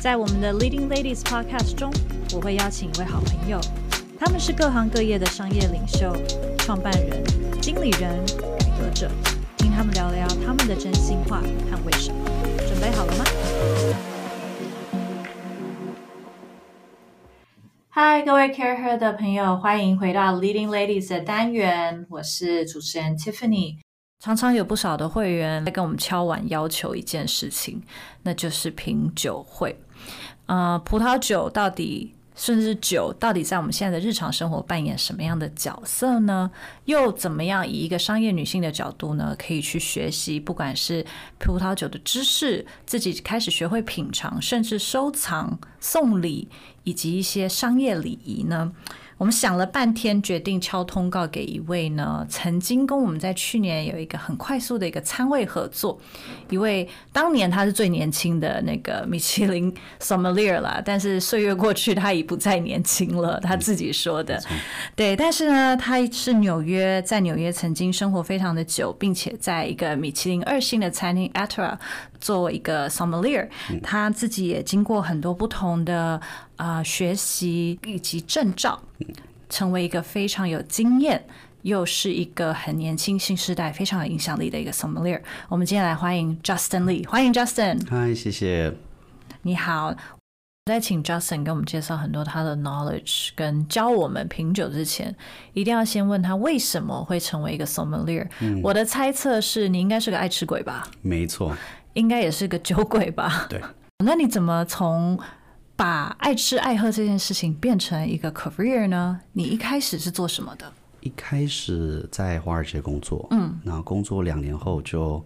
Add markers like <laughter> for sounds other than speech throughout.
在我们的 Leading Ladies Podcast 中，我会邀请一位好朋友，他们是各行各业的商业领袖、创办人、经理人、改革者，听他们聊聊他们的真心话和为什么。准备好了吗？嗨，各位 CareHer 的朋友，欢迎回到 Leading Ladies 的单元，我是主持人 Tiffany。常常有不少的会员在跟我们敲碗要求一件事情，那就是品酒会。呃，葡萄酒到底，甚至酒到底在我们现在的日常生活扮演什么样的角色呢？又怎么样以一个商业女性的角度呢，可以去学习，不管是葡萄酒的知识，自己开始学会品尝，甚至收藏、送礼，以及一些商业礼仪呢？我们想了半天，决定敲通告给一位呢，曾经跟我们在去年有一个很快速的一个餐位合作，一位当年他是最年轻的那个米其林 <laughs> sommelier 啦，但是岁月过去，他已不再年轻了，他自己说的。对，但是呢，他是纽约，在纽约曾经生活非常的久，并且在一个米其林二星的餐厅 Atra 做一个 sommelier，他自己也经过很多不同的。啊，学习以及证照，成为一个非常有经验，又是一个很年轻新时代非常有影响力的一个 sommelier。我们今天来欢迎 Justin Lee，欢迎 Justin。嗨，谢谢。你好，在请 Justin 给我们介绍很多他的 knowledge 跟教我们品酒之前，一定要先问他为什么会成为一个 sommelier。我的猜测是你应该是个爱吃鬼吧？没错，应该也是个酒鬼吧？对。那你怎么从？把爱吃爱喝这件事情变成一个 career 呢？你一开始是做什么的？一开始在华尔街工作，嗯，然后工作两年后就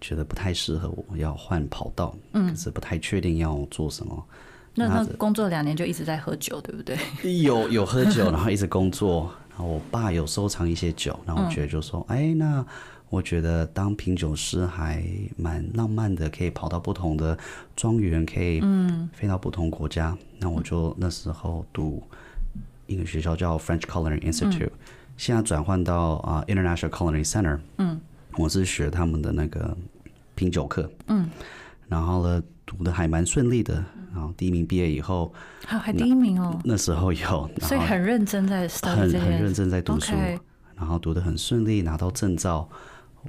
觉得不太适合我，要换跑道，嗯，可是不太确定要做什么。那那工作两年就一直在喝酒，对不对？<laughs> 有有喝酒，<laughs> 然后一直工作，然后我爸有收藏一些酒，然后我觉得就说，哎，那。我觉得当品酒师还蛮浪漫的，可以跑到不同的庄园，可以飞到不同国家。那我就那时候读一个学校叫 French Culinary Institute，现在转换到啊 International Culinary Center。嗯，我是学他们的那个品酒课。嗯，然后呢，读的还蛮顺利的。然后第一名毕业以后，还还第一名哦。那时候有，<laughs> 所以很认真在很很认真在读书，然后读的很顺利，拿到证照。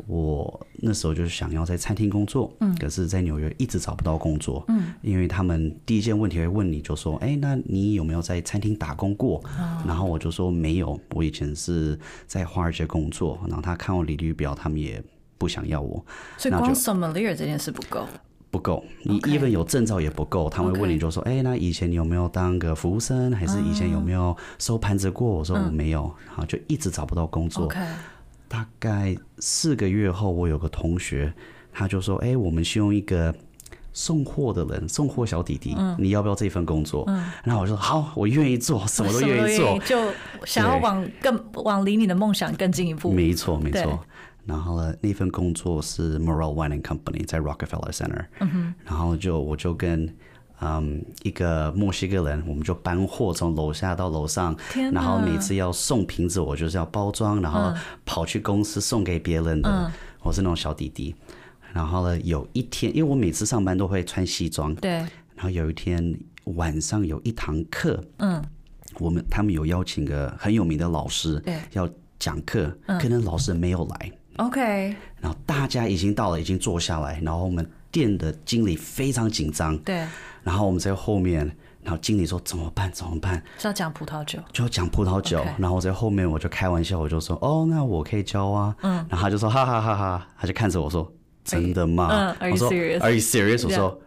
我那时候就是想要在餐厅工作，嗯，可是，在纽约一直找不到工作，嗯，因为他们第一件问题会问你就说，哎，那你有没有在餐厅打工过？然后我就说没有，我以前是在华尔街工作。然后他看我履历表，他们也不想要我。所以光 sommelier 这件事不够，不够。你 even 有证照也不够，他会问你就说，哎，那以前你有没有当个服务生，还是以前有没有收盘子过？我说我没有，然后就一直找不到工作。大概四个月后，我有个同学，他就说：“哎，我们是用一个送货的人，送货小弟弟，你要不要这份工作？”然后我说：“好，我愿意做，<laughs> 什么都愿意做，就想要往更往离你的梦想更进一步。”没错，没错。然后呢，那份工作是 Morel Wine and Company 在 Rockefeller Center。嗯哼。然后就我就跟。嗯，一个墨西哥人，我们就搬货从楼下到楼上，然后每次要送瓶子，我就是要包装，然后跑去公司送给别人的，我是那种小弟弟。然后呢，有一天，因为我每次上班都会穿西装，对。然后有一天晚上有一堂课，嗯，我们他们有邀请个很有名的老师，对，要讲课，可能老师没有来，OK。然后大家已经到了，已经坐下来，然后我们店的经理非常紧张，对。然后我们在后面，然后经理说怎么办？怎么办？是要讲葡萄酒，就要讲葡萄酒。然后我在后面我就开玩笑，我就说哦，那我可以教啊。嗯。然后他就说哈哈哈哈，他就看着我说真的吗？我说 Are you serious？我说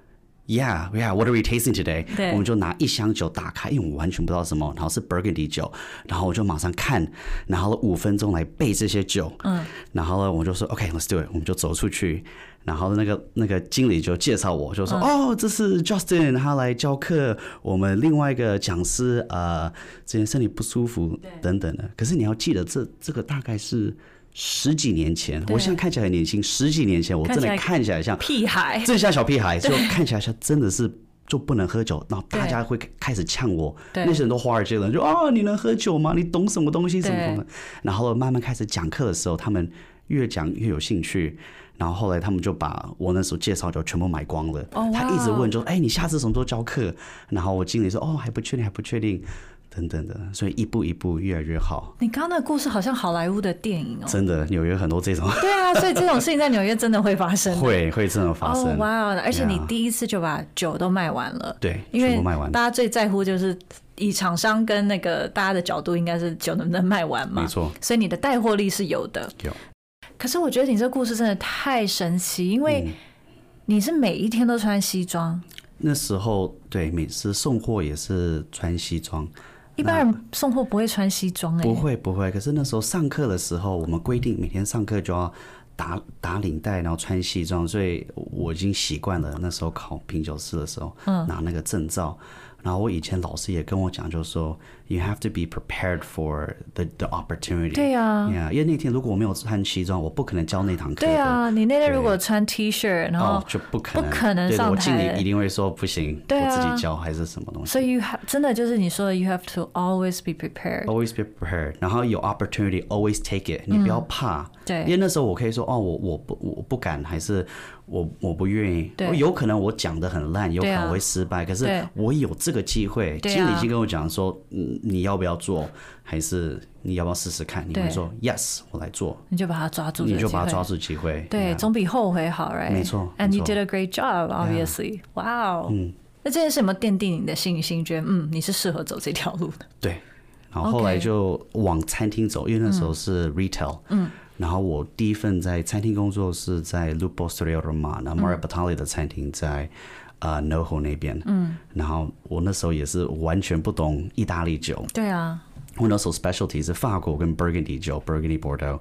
Yeah, yeah. What are we tasting today？对我们就拿一箱酒打开，因为我完全不知道什么，然后是 Burgundy 酒，然后我就马上看，然后五分钟来背这些酒，嗯，然后呢，我就说 OK，let's、do it，我们就走出去，然后那个那个经理就介绍我，就说、哦，这是 Justin，他来教课，我们另外一个讲师呃，之前身体不舒服等等的，可是你要记得这这个大概是。十几年前，我现在看起来很年轻。十几年前，我真的看起来像屁孩，真像小屁孩，<laughs> 就看起来像真的是就不能喝酒，然后大家会开始呛我，那些人都华尔街人，就啊你能喝酒吗？你懂什么东西什么对什么？然后慢慢开始讲课的时候，他们越讲越有兴趣。然后后来他们就把我那时候介绍酒全部买光了。哦他一直哇问，就哎、你下次什么时候教课？然后我经理说哦还不确定，还不确定，等等的。所以一步一步越来越好。你刚刚那个故事好像好莱坞的电影哦。真的，纽约很多这种对啊，所以这种事情在纽约真的会发生。<laughs> 会会真的发生。哦，哇！而且你第一次就把酒都卖完了，对因为全部卖完大家最在乎就是以厂商跟那个大家的角度，应该是酒能不能卖完嘛。没错，所以你的带货力是有的。有。可是我觉得你这故事真的太神奇，因嗯为你是每一天都穿西装，那时候对每次送货也是穿西装。一般人送货不会穿西装哎、不会不会，可是那时候上课的时候，我们规定每天上课就要打打领带，然后穿西装，所以我已经习惯了。那时候考品酒师的时候，嗯拿那个证照，然后我以前老师也跟我讲，就是说 you have to be prepared for the the opportunity。对呀 yeah, 因为那天如果我没有穿西装，我不可能教那堂课的。对啊，你那天如果穿 T 恤，然后哦，就不可能，不可能上对我经台理一定会说不行，对啊我自己教还是什么东西。所以 you have 真的就是你说的，you have to always be prepared。Always be prepared，然后有 opportunity always take it，你不要怕。嗯对因为那时候我可以说哦，我我不我不敢，还是我我不愿意。对有可能我讲的很烂，有可能我会失败，可是我有这个机会。经理已经跟我讲说，嗯，你要不要做，还是你要不要试试看？你会说 yes，我来做，你就把它抓住你就把它抓住机会。对，总比后悔好，right？没错 And you did a great job, obviously. Wow. 嗯，那这件事有没有奠定你的信心？觉得嗯，你是适合走这条路的？对，然后后来就往餐厅走，因为那时候是 retail，嗯，然后我第一份在餐厅工作是在 Lupo s t r e o Romana Maria Batali 的餐厅在呃 NoHo 那边，嗯，然后我那时候也是完全不懂意大利酒，对啊，我那时候 specialty 是法国跟 Burgundy 酒，Burgundy Bordeaux，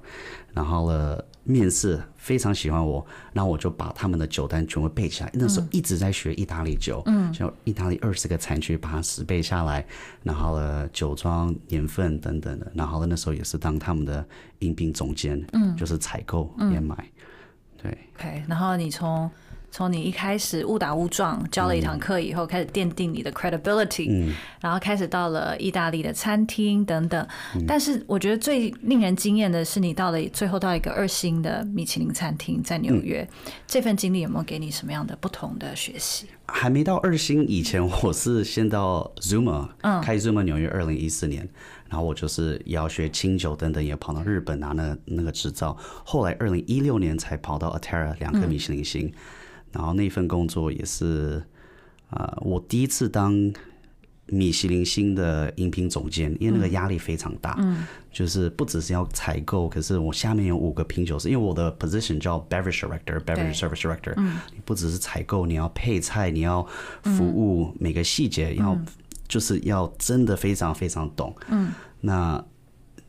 然后呢，面试非常喜欢我，然后我就把他们的酒单全部背起来。那时候一直在学意大利酒，嗯，就意大利二十个产区把它十背下来，然后呢，酒庄年份等等的，然后呢，那时候也是当他们的应聘总监，嗯，就是采购也买，对，OK，然后你从从你一开始误打误撞教了一堂课以后，开始奠定你的 credibility，、嗯。然后开始到了意大利的餐厅等等。嗯。但是我觉得最令人惊艳的是，你到了最后到一个二星的米其林餐厅在纽约，嗯。这份经历有没有给你什么样的不同的学习？还没到二星以前，我是先到 Zuma，嗯，开 Zuma 纽约，二零一四年，然后我就是也要学清酒等等，也跑到日本拿那那个执照。后来二零一六年才跑到 Atera 两颗米其林星，然后那份工作也是，啊、我第一次当米其林星的饮品总监，因为那个压力非常大，嗯，就是不只是要采购，可是我下面有五个品酒师，因为我的 position 叫 beverage director、beverage service director，嗯，你不只是采购，你要配菜，你要服务，每个细节要、就是要真的非常非常懂，嗯，那。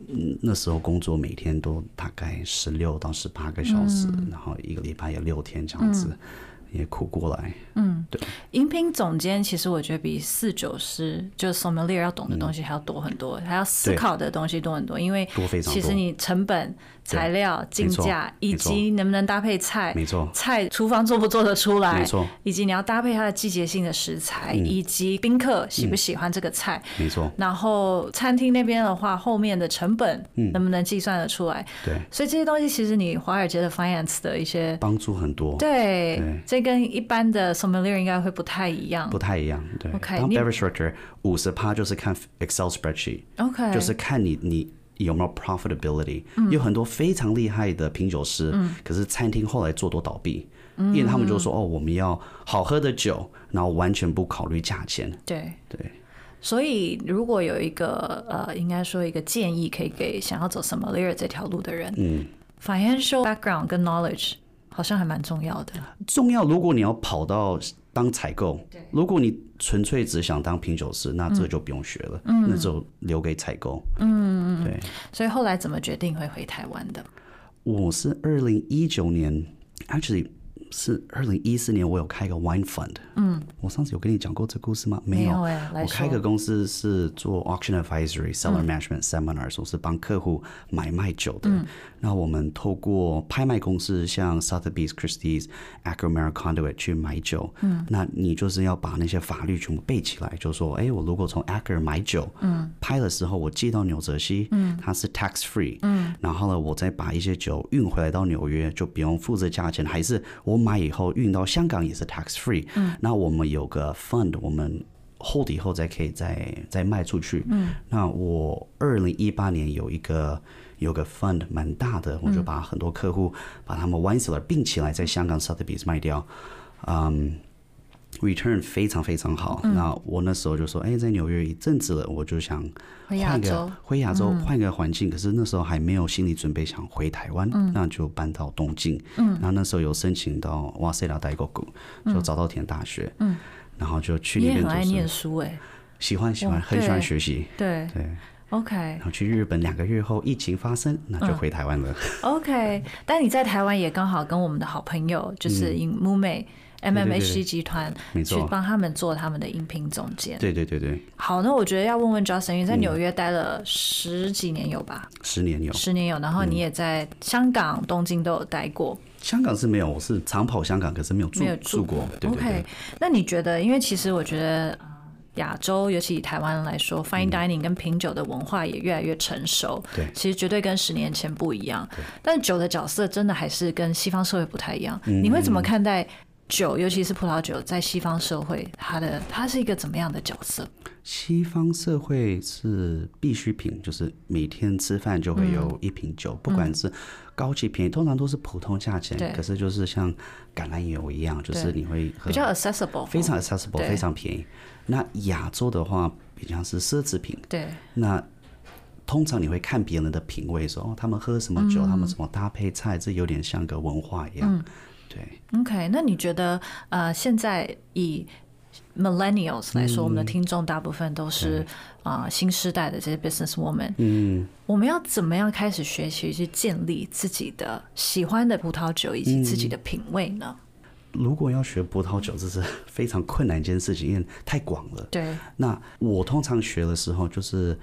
嗯，那时候工作每天都大概十六到十八个小时，然后一个礼拜有六天这样子，也苦过来。嗯，对。饮品总监其实我觉得比四九师就 sommelier 要懂的东西还要多很多，还要思考的东西多很多，因为其实你成本、材料、进价，以及能不能搭配菜，没错菜厨房做不做得出来，没错嗯以及你要搭配它的季节性的食材，以及宾客喜不喜欢这个菜。没错，然后餐厅那边的话，后面的成本嗯能不能计算得出来？对，所以这些东西其实你华尔街的 finance 的一些帮助很多。对对，这跟一般的 sommelier 应该会不太一样不。太一样，对。OK，五十趴就是看 Excel spreadsheet，OK，就是看你你有没有 profitability。有嗯很多非常厉害的品酒师，可是餐厅后来做多倒闭，嗯因为他们就说哦，我们要好喝的酒，然后完全不考虑价钱。对。对，所以，如果有一个呃，应该说一个建议，可以给想要走 sommelier 这条路的人，嗯，financial background 跟 knowledge 好像还蛮重要的。重要。如果你要跑到当采购。对，如果你纯粹只想当品酒师，那这就不用学了，那就留给采购。嗯嗯对。所以后来怎么决定会回台湾的？我是二零一九年，actually。是二零一四年，我有开个 wine fund。嗯，我上次有跟你讲过这故事吗？没有哎。我开个公司是做 auction advisory、seller management seminars，我是帮客户买卖酒的。那我们透过拍卖公司，像 Sotheby's、Christie's、Akermar Conduit 去买酒。嗯，那你就是要把那些法律全部背起来，就说，哎，我如果从 Aker 买酒，嗯，拍的时候我寄到纽泽西，嗯，它是 tax free，嗯，然后呢，我再把一些酒运回来到纽约，就不用付这价钱，还是我。买以后运到香港也是 tax free，嗯，那我们有个 fund，我们 hold 以后再可以再再卖出去，嗯，那我二零一八年有一个有个 fund 蛮大的，我就把很多客户把他们 wine cellar 并起来在香港 Sotheby's 卖掉，嗯。Return 非常非常好，那我那时候就说，哎，在纽约一阵子了，我就想换个回亚洲，换个环境。可是那时候还没有心理准备想回台湾，那就搬到东京。嗯，然后那时候有申请到哇塞拉代购股，就早稻田大学。嗯，然后就去那边。很爱念书哎，喜欢喜欢，很喜欢学习。对对，OK。然后去日本两个月后，疫情发生，那就回台湾了。OK，但你在台湾也刚好跟我们的好朋友，就是尹木美。M M H 集团去帮他们做他们的音频总监。对对对对。好，那我觉得要问问 Justin，你在纽约待了十几年有吧？十年有。十年有，然后你也在香港、东京都有待过。香港是没有，我是长跑香港，可是没有没有住过。OK，那你觉得？因为其实我觉得亚洲，尤其以台湾来说，fine dining 跟品酒的文化也越来越成熟。对，其实绝对跟十年前不一样。但酒的角色真的还是跟西方社会不太一样。你会怎么看待？酒，尤其是葡萄酒，在西方社会，它的它是一个怎么样的角色？西方社会是必需品，就是每天吃饭就会有一瓶酒，不管是高级便宜，通常都是普通价钱。可是就是像橄榄油一样，就是你会比较 accessible，非常 accessible，非常便宜。那亚洲的话，比较是奢侈品。对。那通常你会看别人的品味，说哦，他们喝什么酒，他们怎么搭配菜，这有点像个文化一样。对，OK，那你觉得呃，现在以 Millennials 来说，我们的听众大部分都是啊新时代的这些 Business Woman，嗯，我们要怎么样开始学习去建立自己的喜欢的葡萄酒以及自己的品味呢？如果要学葡萄酒，这是非常困难一件事情，因为太广了。对，那我通常学的时候就是。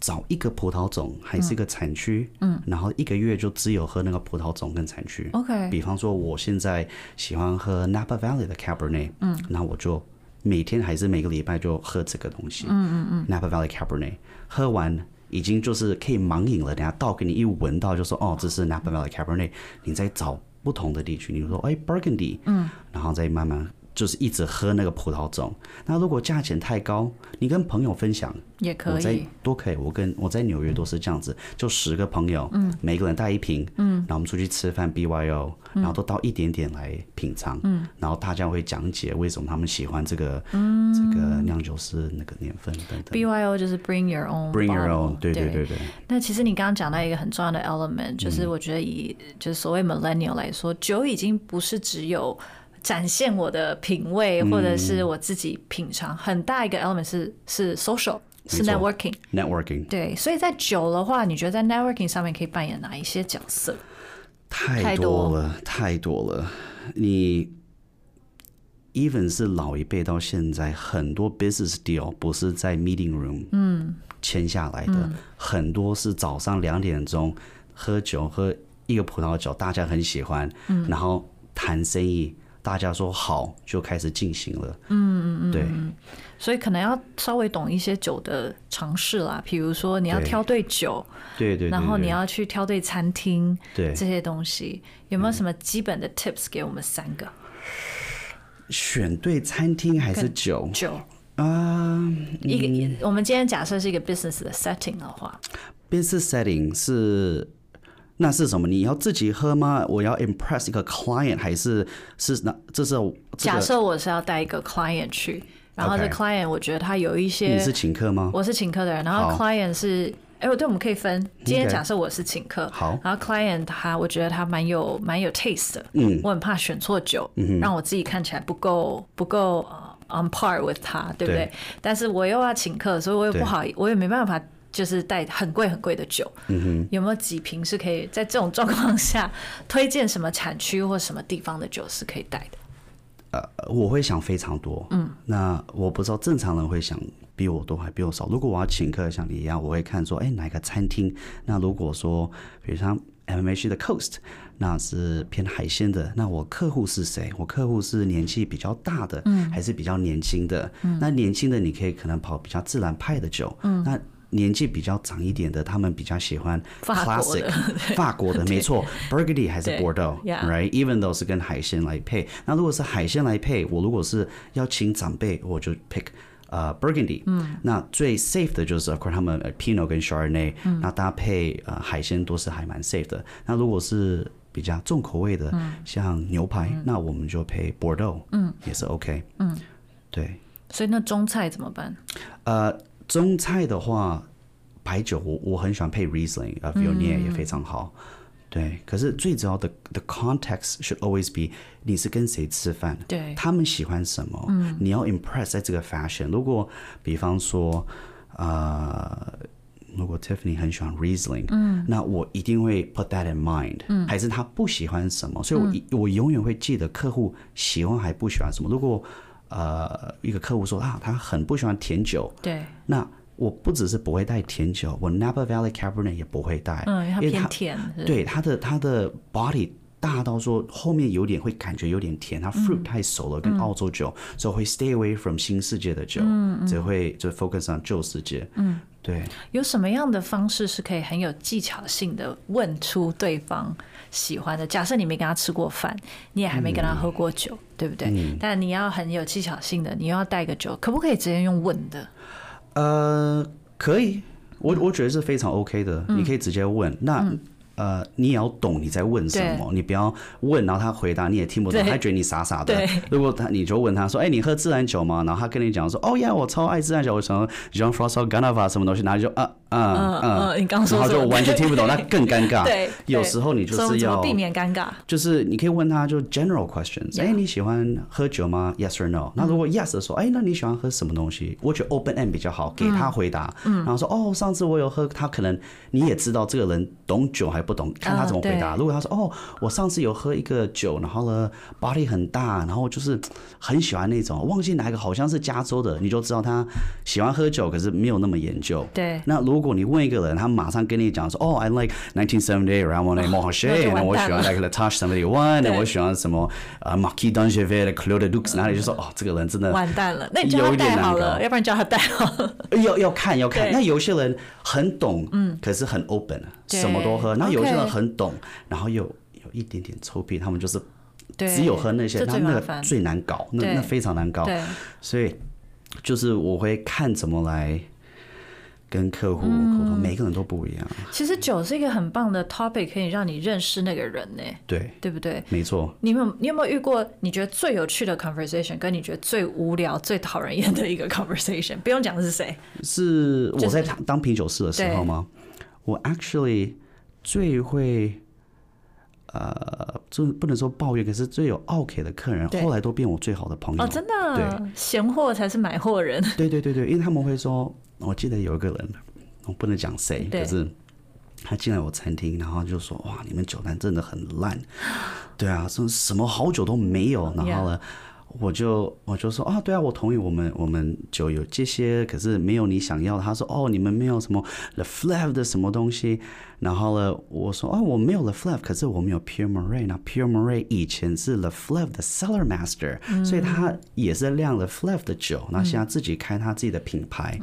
找一个葡萄种还是一个产区，嗯，然后一个月就只有喝那个葡萄种跟产区。OK，比方说我现在喜欢喝 Napa Valley 的 Cabernet，嗯，那我就每天还是每个礼拜就喝这个东西，嗯嗯嗯，Napa Valley Cabernet，喝完已经就是可以盲饮了。等下倒给你一闻到就说哦，这是 Napa Valley Cabernet，你再找不同的地区，你说哎 Burgundy，嗯，然后再慢慢。就是一直喝那个葡萄种。那如果价钱太高，你跟朋友分享也可以，都可以。我跟我在纽约都是这样子，就十个朋友，嗯，每个人带一瓶，嗯，然后我们出去吃饭，BYO，然后都倒一点点来品尝，嗯，然后大家会讲解为什么他们喜欢这个，嗯，这个酿酒师那个年份等等。BYO 就是 Bring Your Own，Bring Your Own，对对对对。那其实你刚刚讲到一个很重要的 element，就是我觉得以就是所谓 Millennial 来说，酒已经不是只有。展现我的品味，或者是我自己品尝，很大一个 element 是是 social，是 networking，networking。对，所以在酒的话，你觉得在 networking 上面可以扮演哪一些角色？太多了，太多了。你 even 是老一辈到现在，很多 business deal 不是在 meeting room 嗯签下来的，很多是早上两点钟喝酒，喝一个葡萄酒，大家很喜欢，嗯，然后谈生意。大家说好，就开始进行了。嗯嗯嗯，对，所以可能要稍微懂一些酒的常识啦，比如说你要挑对酒，对对，然后你要去挑对餐厅，对这些东西，有没有什么基本的 tips 给我们三个？选对餐厅还是酒？酒啊，一个我们今天假设是一个 business 的 setting 的话，business setting 是。那是什么？你要自己喝吗？我要 impress 一个 client，还是是那这是假设我是要带一个 client 去，然后这 client 我觉得他有一些你是请客吗？我是请客的人，然后 client 是哎，我对，我们可以分。今天假设我是请客，好然后 client 他，我觉得他蛮有蛮有 taste 的，嗯我很怕选错酒，让我自己看起来不够不够呃 on par with 他，对不对？对但是我又要请客，所以我又不好，我也没办法。就是带很贵很贵的酒，嗯哼有没有几瓶是可以在这种状况下推荐什么产区或什么地方的酒是可以带的？呃，我会想非常多，嗯，那我不知道正常人会想比我多还比我少。如果我要请客，像你一样，我会看说，哎，哪个餐厅？那如果说，比如像 MH 的 Coast，那是偏海鲜的，那我客户是谁？我客户是年纪比较大的，嗯，还是比较年轻的？嗯，那年轻的你可以可能跑比较自然派的酒，嗯，那。年纪比较长一点的，他们比较喜欢法国 classic 的法国的，没错，Burgundy 还是 Bordeaux，Yeah right？Even though 是跟海鲜来配，那如果是海鲜来配，我如果是要请长辈，我就 pick 呃 Burgundy。嗯，那最 safe 的就是 of course 他们呃 Pinot 跟 Chardonnay，、那搭配呃海鲜都是还蛮 safe 的。那如果是比较重口味的，像牛排，那我们就配 Bordeaux，嗯，也是 OK。嗯，对。所以那中菜怎么办？呃，中菜的话，白酒我我很喜欢配 Riesling，啊 v i o n i e 也非常好。对，可是最主要的 the context should always be 你是跟谁吃饭，对他们喜欢什么，嗯你要 impress 在这个 fashion。如果比方说，呃。如果 Tiffany 很喜欢 Riesling，嗯，那我一定会 put that in mind，嗯，还是他不喜欢什么，所以我一、我永远会记得客户喜欢还不喜欢什么。如果呃一个客户说啊，他很不喜欢甜酒，对，那我不只是不会带甜酒，我 Napa Valley Cabernet 也不会带，嗯，它因为偏甜，是。对它的它的 body 大到说后面有点会感觉有点甜，它 fruit 太熟了，跟澳洲酒，所以会 stay away from 新世界的酒，嗯只会就 focus on 旧世界，嗯，对。有什么样的方式是可以很有技巧性的问出对方喜欢的？假设你没跟他吃过饭，你也还没跟他喝过酒，对不对？但你要很有技巧性的，你又要带个酒，可不可以直接用问的？呃，可以，我我觉得是非常 OK 的，你可以直接问。那呃，你也要懂你在问什么，你不要问，然后他回答你也听不懂，他觉得你傻傻的。如果他你就问他说，哎，你喝自然酒吗？然后他跟你讲说，哦呀，我超爱自然酒，我什么 Jean François Ganava 什么东西，然后就啊啊嗯嗯嗯你刚说然后就完全听不懂，那更尴尬。<laughs> 对，有时候你就是要避免尴尬？就是你可以问他就 general questions，哎、你喜欢喝酒吗？Yes or no？那如果 yes 的时候，哎、那你喜欢喝什么东西？我觉得 open end 比较好，给他回答。嗯，然后说哦，上次我有喝，他可能你也知道这个人懂酒还不懂，看他怎么回答。对如果他说哦，我上次有喝一个酒，然后呢 body 很大，然后就是很喜欢那种，忘记哪一个好像是加州的，你就知道他喜欢喝酒，可是没有那么研究。对那如果你问一个人，他马上跟你讲说，哦，I like 1978 Ramon and 那 Montrachet，就然后我喜欢 like Touche 71，那我喜欢什么呃 d'Angevin 的 Claude Dux，然后你就说哦，这个人真的完蛋了，那你叫他有一点好了，要不然叫他带。要要看要看。那有些人很懂，嗯，可是很 open，对什么都喝。那有些人 OK 很懂，然后又有一点点臭屁，他们就是，只有喝那些，这他那个最难搞，那那非常难搞。对，所以就是我会看怎么来跟客户沟嗯通，每个人都不一样。其实酒是一个很棒的 topic，可以让你认识那个人呢，对，对不对？没错。你有你有没有遇过你觉得最有趣的 conversation，跟你觉得最无聊、最讨人厌的一个 conversation？不用讲是谁，是我在当品酒师的时候吗？我 actually 最会。呃，就不能说抱怨，可是最有 OK 的客人，对后来都变我最好的朋友。哦，真的，对闲货才是买货人。对对对对，因为他们会说，我记得有一个人，我不能讲谁，可是他进来我餐厅，然后就说哇，你们酒单真的很烂，对啊，说什么好酒都没有，然后呢。我就我就说啊，对啊，我同意，我们我们酒有这些，可是没有你想要的。他说哦，你们没有什么 The Flav 的什么东西。然后呢，我说哦，我没有 The Flav，可是我们有 Pure Moray。那 Pure Moray 以前是 The Flav 的 Cellar Master，、所以他也是酿 The Flav 的酒。那现在自己开他自己的品牌。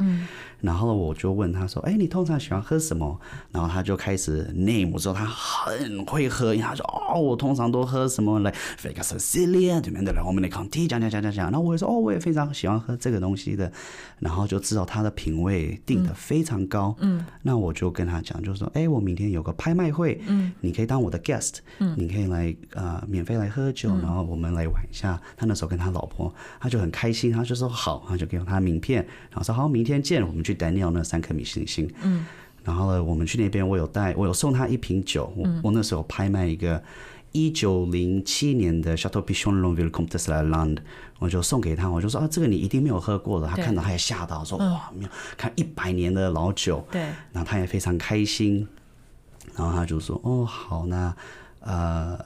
然后我就问他说：“哎，你通常喜欢喝什么？”然后他就开始 name，我说他很会喝，因为他说：“哦，我通常都喝什么来 Vega Sicilia 对面的，我们的 Conti 讲讲讲讲讲。”然后我也说：“哦，我也非常喜欢喝这个东西的。”然后就知道他的品味定的非常高。嗯，那我就跟他讲，就说：“哎，我明天有个拍卖会，嗯，你可以当我的 guest，嗯，你可以来呃免费来喝酒，然后我们来玩一下。”他那时候跟他老婆，他就很开心，他就说好，他就给我他名片，然后说好，明天见，我们去 Daniel 那三颗米星星。嗯，然后呢，我们去那边，我有带，我有送他一瓶酒。我、我那时候拍卖一个一九零七年的 Chateau Pichon Longueville Comtesse la Lande，我就送给他。我就说啊，这个你一定没有喝过的。他看到他也吓到，说哇，没有看一百年的老酒。对，然后他也非常开心，然后他就说：“哦，好，那呃，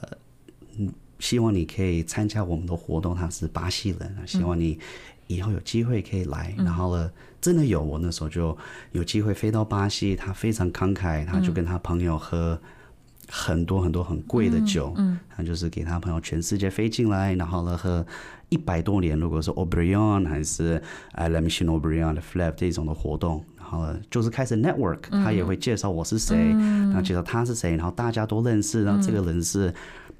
嗯希望你可以参加我们的活动。他是巴西人，希望你以后有机会可以来。然后呢，真的有，我那时候就有机会飞到巴西，他非常慷慨，他就跟他朋友喝。很多很多很贵的酒，嗯，他就是给他朋友全世界飞进来，然后呢喝一百多年，如果是 Obrion 还是 a l a m i c h n Obrion 的 Flap 这种的活动，然后呢就是开始 network，他也会介绍我是谁，然后介绍他是谁，然后大家都认识，然后这个人是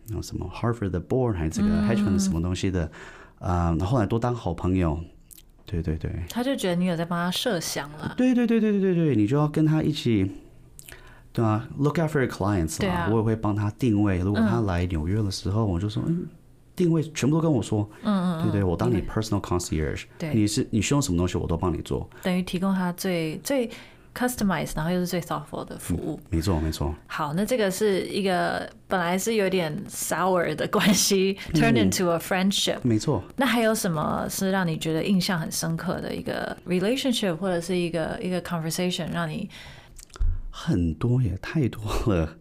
然后什么 Harvard 的 board 还是这个 hedge fund 什么东西的，啊、然后后来都当好朋友，对对对，他就觉得你有在帮他设想了。对对对对对对对，你就要跟他一起，对啊，look out for your clients 啦，我也会帮他定位。如果他来纽约的时候，我就说，嗯，定位全部都跟我说，嗯嗯，对对，我当你 personal concierge，对你是你需要什么东西我都帮你做，等于提供他最最 customized，然后又是最 thoughtful 的服务。没错没错，好，那这个是一个本来是有点 sour 的关系，turn into a friendship。没错。那还有什么是让你觉得印象很深刻的一个 relationship，或者是一个一个 conversation，让你很多也太多了。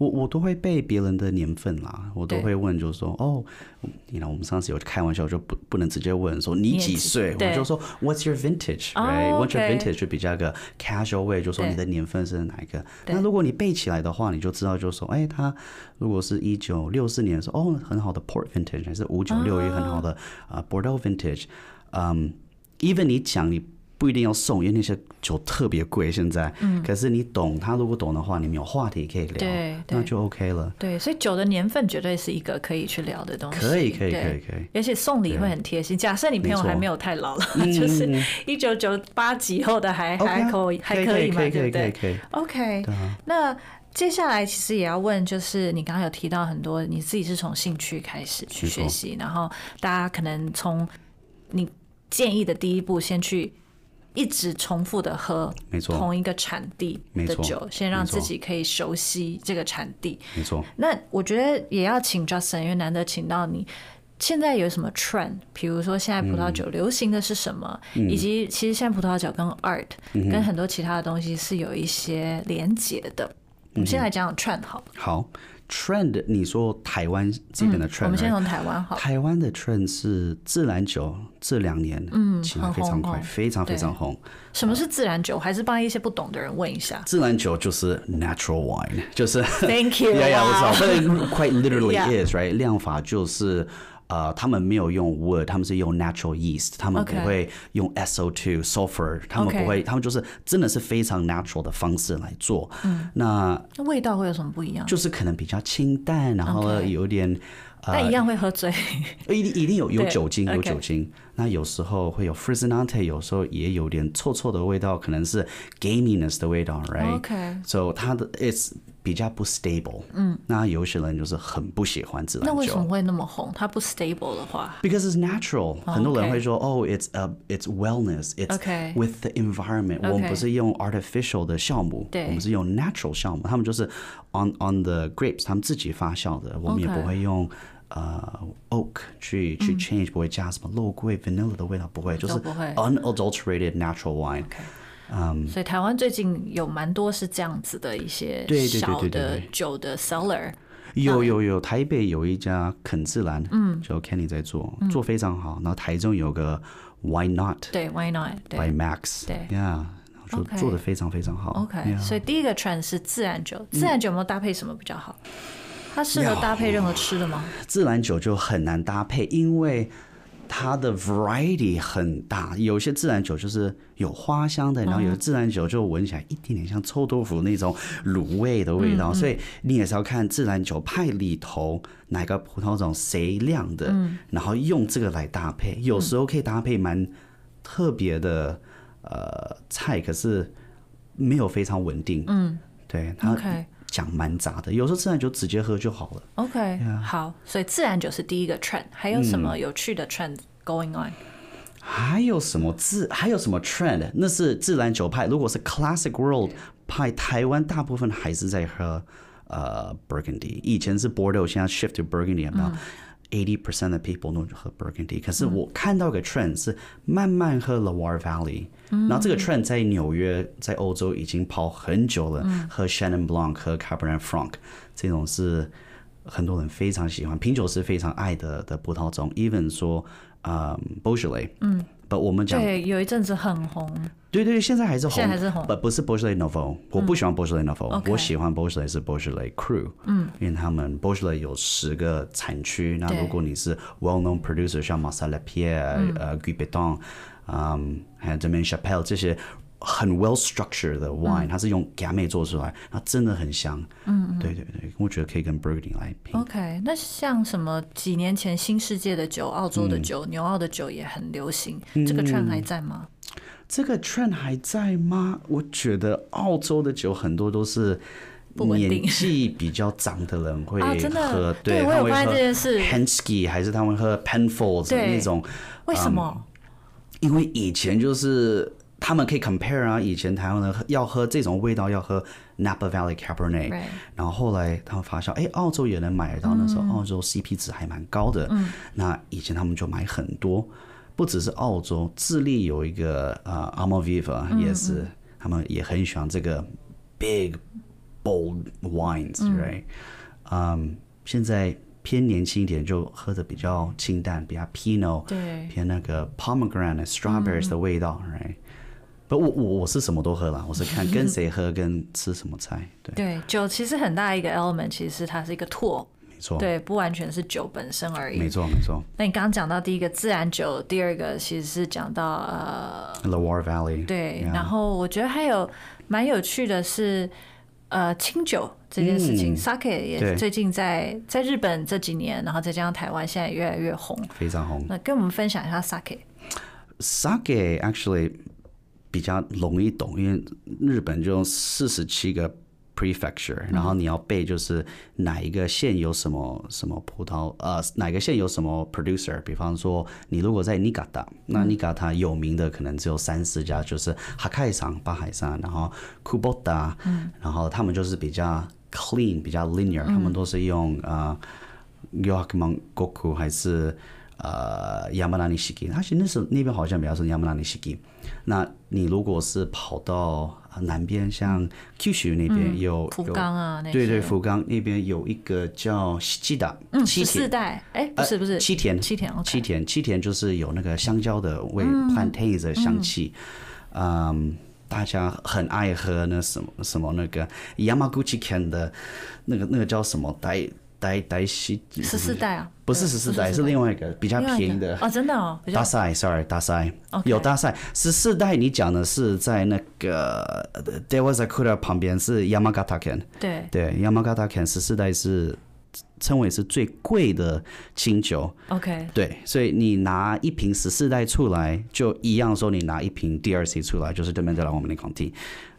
我我都会背别人的年份啦，我都会问，就是说，哦，你看我们上次有开玩笑，就不不能直接问说你几几岁，我就说 What's your vintage？哦 right？What's your vintage 就比较个 casual way，就说你的年份是哪一个。那如果你背起来的话，你就知道，就说，哎，他如果是一九六四年的时候，哦，很好的 Port vintage，还是五九六一很好的啊 Bordeaux vintage，嗯，even 你讲你。不一定要送，因为那些酒特别贵。现在，嗯，可是你懂，他如果懂的话，你们有话题可以聊，对对那就 OK 了。对，所以酒的年份绝对是一个可以去聊的东西。可以，可以，可以，可以。而且送礼会很贴心。假设你朋友还没有太老了，就是一九九八几后的还还可以还可以以嘛，对不对可以可以？OK，那接下来其实也要问，就是你刚刚有提到很多你自己是从兴趣开始去学习，然后大家可能从你建议的第一步先去。一直重复的喝没错同一个产地的酒，先让自己可以熟悉这个产地。没错。那我觉得也要请 Justin，因为难得请到你。现在有什么 trend？比如说现在葡萄酒流行的是什么，以及其实现在葡萄酒跟 art、跟很多其他的东西是有一些连结的。我们先来讲讲 trend 好，好，trend，你说台湾这边的 trend，、嗯我们先从台湾好。台湾的 trend 是自然酒，这两年嗯起来非常快，非常非常对红。什么是自然酒？还是帮一些不懂的人问一下。自然酒就是 natural wine，就是 Thank you，yeah <laughs> yeah，我知道，but it quite literally <laughs> is right。量法就是。呃，他们没有用 wood，他们是用 natural yeast，他们不会用 SO2、sulfur，他们不会他们就是真的是非常 natural 的方式来做。嗯，那那味道会有什么不一样？就是可能比较清淡，然后有点呃但一样会喝醉。一定一定有有酒精，有酒精。那有时候会有 frizzante，有时候也有点臭臭的味道，可能是 gaminess 的味道，right？OK So 它的 it's 比较不 stable。嗯，那有些人就是很不喜欢自然酒。那为什么会那么红？它不 stable 的话，Because it's natural，、很多人会说，哦、i t s a it's wellness，it's OK with the environment。OK 我们不是用 artificial 的酵母，对我们是用 natural 酵母，他们就是 on on the grapes，他们自己发酵的，我们也 OK 不会用。呃，oak 去去 change 不会加什么肉桂 vanilla 的味道，不会，就是不会 unadulterated natural wine。嗯所以台湾最近有蛮多是这样子的一些小的酒的 cellar。有有有，台北有一家肯自然，嗯，就 Kenny 在做，做非常好。然后台中有个 Why Not 对，Why not？by Max，对，Yeah，就做的非常非常好。，OK。所以第一个 trend 是自然酒，自然酒有没有搭配什么比较好？它适合搭配任何吃的吗？自然酒就很难搭配，因为它的 variety 很大。有些自然酒就是有花香的，然后有的自然酒就闻起来一点点像臭豆腐那种卤味的味道。所以你也是要看自然酒派里头哪个葡萄种谁酿的，然后用这个来搭配。有时候可以搭配蛮特别的呃菜，可是没有非常稳定。嗯，对，它讲蛮杂的。有时候自然酒直接喝就好了。OK，好，所以自然酒是第一个 trend，还有什么有趣的 trend going on？还有什么自还有什么 trend？那是自然酒派。如果是 classic world 派，台湾大部分还是在喝呃 Burgundy。以前是 Bordeaux，现在 shift to Burgundy，有没有？Eighty percent of people 都喝 Burgundy。可是我看到个 trend 是慢慢喝 Loire Valley。然后这个 trend 在纽约，在欧洲已经跑很久了。喝 Chenin Blanc，喝 Cabernet Franc，这种是很多人非常喜欢，品酒师非常爱的的葡萄种。Even 说。啊，Beaujolais，嗯，不，我们讲对，有一阵子很红，对对对，现在还是红，现在还是红，不不是 Beaujolais Nouveau，我不喜欢 Beaujolais Nouveau，我喜欢 Beaujolais 是 Beaujolais Cru，嗯，因为他们 Beaujolais 有十个产区，那如果你是 well known producer，像 Marcel Lapierre，呃，Guy Beton，嗯，还有 Domaine Chapelle 这些。很 well structured 的 wine，它是用 Gamay 做出来，它真的很香。嗯，对对对，我觉得可以跟 Burgundy 来拼。OK，那像什么几年前新世界的酒、澳洲的酒、牛澳的酒也很流行，这个 trend 还在吗？这个 trend 还在吗？我觉得澳洲的酒很多都是年纪比较长的人会 <laughs> 喝，对，我有发现这件事。Hansky 还是他们喝 Penfolds 那种？为什么？因为以前就是。他们可以 compare 啊，以前台湾人要喝这种味道要喝 Napa Valley Cabernet，然后后来他们发现，哎，澳洲也能买得到，那时候澳洲 CP 值还蛮高的，那以前他们就买很多，不只是澳洲，智利有一个呃 Almaviva 也是，他们也很喜欢这个 big bold wines，right？嗯，现在偏年轻一点就喝的比较清淡，比较 Pinot，对，偏那个 Pomegranate Strawberries 的味道，right？不，我我我是什么都喝啦，我是看跟谁喝，跟吃什么菜。对对，酒其实很大一个 element，其实是它是一个拓，没错，对，不完全是酒本身而已。没错没错。那你刚刚讲到第一个自然酒，第二个其实是讲到呃 Loire Valley。对，然后我觉得还有蛮有趣的是呃清酒这件事情，Sake 也最近在在日本这几年，然后再加上台湾现在越来越红，非常红。那跟我们分享一下 Sake。Sake actually。比较容易懂，因为日本就四十七个 prefecture，然后你要背就是哪一个县有什么什么葡萄，呃，哪个县有什么 producer。比方说，你如果在尼加达，那尼加达有名的可能只有三四家，就是哈开山、巴海山，然后库波达，然后他们就是比较 clean、比较 linear，他们都是用呃 Yoakman Goku 还是。呃，亚马拉尼西基，它其实那时候那边好像比较是亚马拉尼西基。那你如果是跑到南边，像 Kyushu 那边有福冈啊，那对对，福冈那边有一个叫西达，嗯，七四代，哎，不是不是，七田，七田，七田，七田就是有那个香蕉的味，plantain 的香气。嗯，大家很爱喝那什么什么那个 Yamaguchi Ken 的那个那个叫什么代。代代西十四代啊，不是十四代，是另外一个比较便宜的哦，真的哦。<laughs> 大赛，sorry，大赛有大赛。十四代你讲的是在那个 Dewazakura 旁边是 Yamagata Ken，对对，Yamagata Ken 十四代是称为是最贵的清酒。OK，对，所以你拿一瓶十四代出来就一样，说你拿一瓶 DRC 出来就是对面的老我们的港地，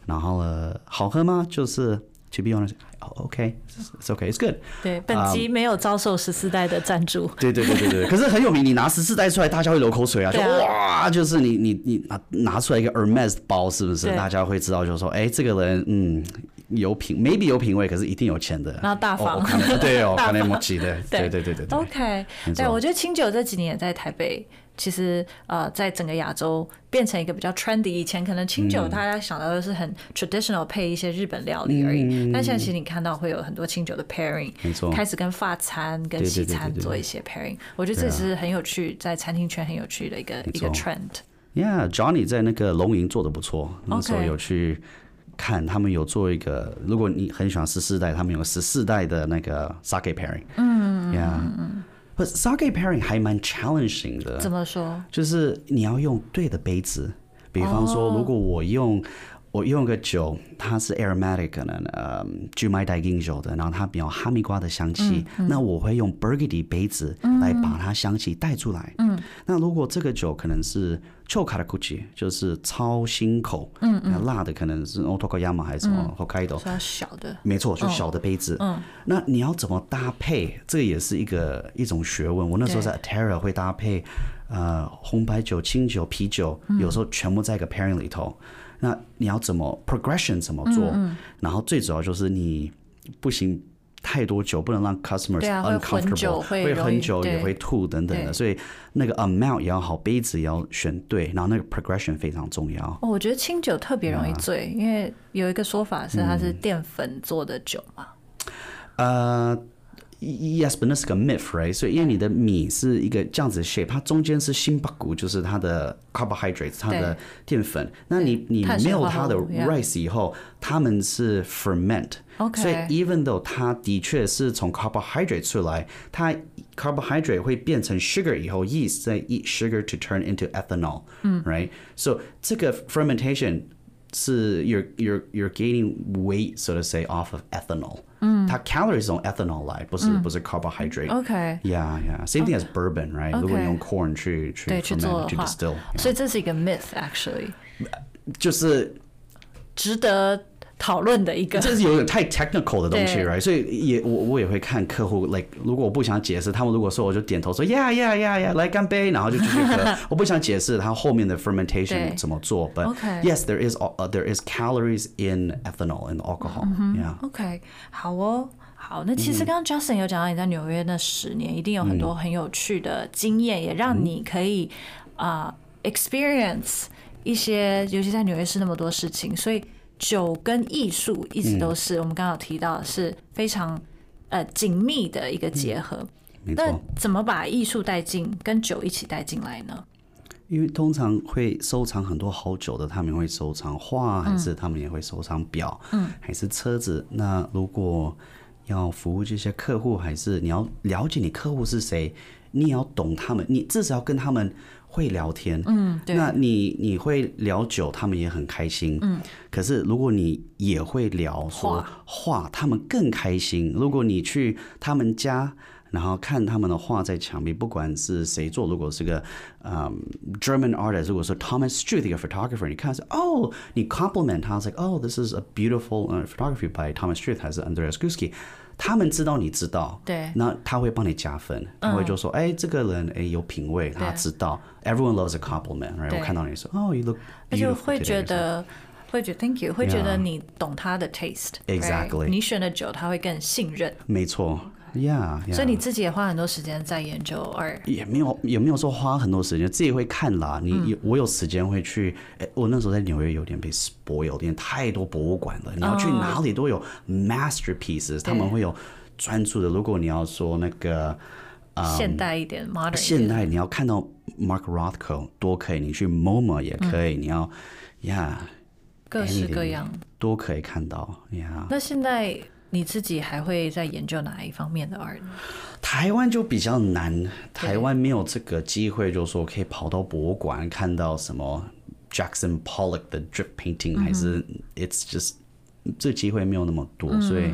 然后呢，好喝吗？就是。To be honest, OK, it's OK, it's good. 对，本集没有遭受十四代的赞助。<laughs> 对对对对对，可是很有名。你拿十四代出来，大家会流口水啊！就哇，就是你你你拿拿出来一个 Hermes 包，是不是？大家会知道，就是说，哎，这个人嗯有品，maybe 有品味，可是一定有钱的。然后大方，对哦，可能莫奇的，对对对对对。OK，对，我觉得清酒这几年也在台北。其实呃，在整个亚洲变成一个比较 trendy。以前可能清酒大家想到的是很 traditional 配一些日本料理而已，但现在其实你看到会有很多清酒的 pairing，没错，开始跟法餐跟西餐做一些 pairing。我觉得这是很有趣，在餐厅圈很有趣的一个一个 trend。Yeah，Johnny 在那个龙吟做的不错，那时候有去看他们有做一个，如果你很喜欢十四代，他们有十四代的那个 sake pairing。嗯，Yeah。不，sake pairing 还蛮 challenging 的。怎么说？就是你要用对的杯子。比方说，如果我用我用个酒，它是 aromatic 可能呃菊麦带金酒的，然后它比较哈密瓜的香气，那我会用 Burgundy 杯子来把它香气带出来。嗯，那如果这个酒可能是 Chokakuchi，就是超新口，嗯嗯，辣的可能是 Otokoyama 还是什么 Hokkaido，是小的，没错，就小的杯子。嗯，那你要怎么搭配？这个也是一个一种学问。我那时候在 Terra 会搭配。呃红白酒、清酒、啤酒，有时候全部在一个 pairing 里头。那你要怎么 progression 怎么做？然后最主要就是你不行。太多酒不能让 customers uncomfortable，酒会很久也对会吐等等的，所以那个 amount 也要好，杯子也要选对，然后那个 progression 非常重要。哦，我觉得清酒特别容易醉，因为有一个说法是它嗯是淀粉做的酒嘛。呃、y yes，but 那是个 myth，right？所以因为你的米是一个这样子的 shape，它中间是心巴谷，就是它的 carbohydrates，它的淀粉。那你你没有它的 rice 以后，它们是 ferment。OK 所以 even though 它的确是从 carbohydrate 出来，它 carbohydrate 会变成 sugar 以后，yeast 再 eat sugar to turn into ethanol，嗯，right？So 这个 fermentation 是 you're you're you're gaining weight so to say off of ethanol，嗯，它 calories 从 ethanol 来，不是、不是 carbohydrate。 OK， Yeah, yeah. Same thing as bourbon, right? 如果你用 corn 去去对，去做 ferment 的去话 distill，，所以这是一个 myth actually，就是值得 讨论的一个。这是有点太 technical 的东西，right？所以也我我也会看客户，like 如果我不想解释，他们如果说我就点头说 yeah yeah yeah yeah 来干杯，然后就继续喝。我不想解释它后面的 fermentation 怎么做，but yes there is uh, there is calories in ethanol in alcohol，yeah。OK，好哦。好，那其实刚刚 Justin 有讲到你在纽约那十年，一定有很多很有趣的经验，也让你可以啊、experience 一些，尤其在纽约市那么多事情，所以酒跟艺术一直都是、我们刚刚有提到是非常呃紧密的一个结合。那，怎么把艺术带进，跟酒一起带进来呢？因为通常会收藏很多好酒的，他们会收藏画，还是他们也会收藏表，嗯，还是车子。那如果要服务这些客户，还是你要了解你客户是谁，你也要懂他们，你至少要跟他们会聊天，嗯，对那你你会聊酒，他们也很开心，嗯。可是如果你也会聊说画，他们更开心。如果你去他们家。然后看他们的画在墙壁，不管是谁做，如果是个嗯、German artist，如果是 Thomas Struth 一个 photographer，你看是哦，你 compliment 他是 like oh this is a beautiful、uh, photography by Thomas Struth 还是 Andreas Guski，他们知道你知道。对。那他会帮你加分他会就说哎这个人哎有品味他知道。Everyone loves a compliment 然后看到你说哦 you look 而且会觉得会觉得 thank you 会觉得你懂他的 taste exactly 你选的酒他会更信任。没错。，yeah，, 所以 yeah 你自己也花很多时间在研究二。也没有也没有说花很多时间，自己会看啦。你嗯有、我有时间会去，哎、我那时候在纽约有点被 spoil，因为太多博物馆了，你要去哦哪里都有 masterpieces，、他们会有专注的。如果你要说那个现代一点，modern 现代，你要看到 Mark Rothko 多可以，你去 MoMA 也可以，你要呀各式各样。都可以看到呀。那现在你自己还会在研究哪一方面的 art 呢？台湾就比较难，台湾没有这个机会，就是说可以跑到博物馆看到什么 Jackson Pollock 的 drip painting，、还是 it's just 这机会没有那么多，所以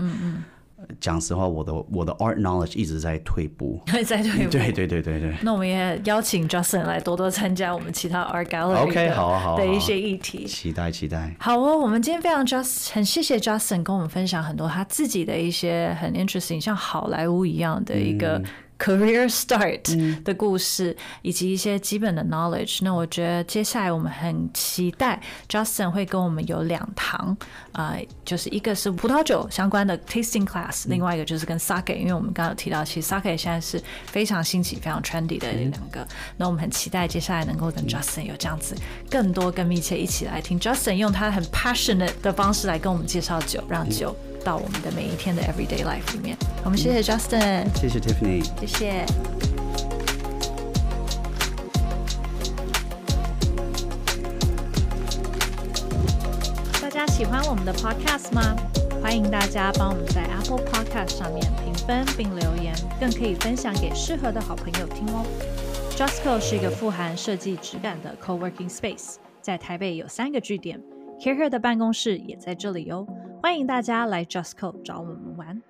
讲实话，我的我的 art knowledge 一直在退步。在退步。<laughs> 对对对对对。那我们也邀请 Justin 来多多参加我们其他 art gallery 的一些议题。期待期待，好哦，我们今天非常 Justin 很谢谢 Justin 跟我们分享很多他自己的一些很 interesting，像好莱坞一样的一个 career start 的故事，以及一些基本的 knowledge。那我觉得接下来我们很期待 Justin 会跟我们有两堂，呃，就是一个是葡萄酒相关的 tasting class，、另外一个就是跟 sake，因为我们刚刚有提到，其实 sake 现在是非常兴起、非常 trendy 的两个。那我们很期待接下来能够跟 Justin 有这样子更多、更密切一起来听。Justin 用他很 passionate 的方式来跟我们介绍酒，让酒到我们的每一天的 everyday life 里面。我们谢谢 Justin，谢谢 Tiffany。谢谢。大家喜欢我们的 podcast 吗？欢迎大家帮我们在 Apple Podcast 上面评分并留言，更可以分享给适合的好朋友听哦。Justco 是一个富含设计质感的 co-working space，在台北有三个据点 c a r e 的办公室也在这里哦。欢迎大家来 Justco 找我们玩。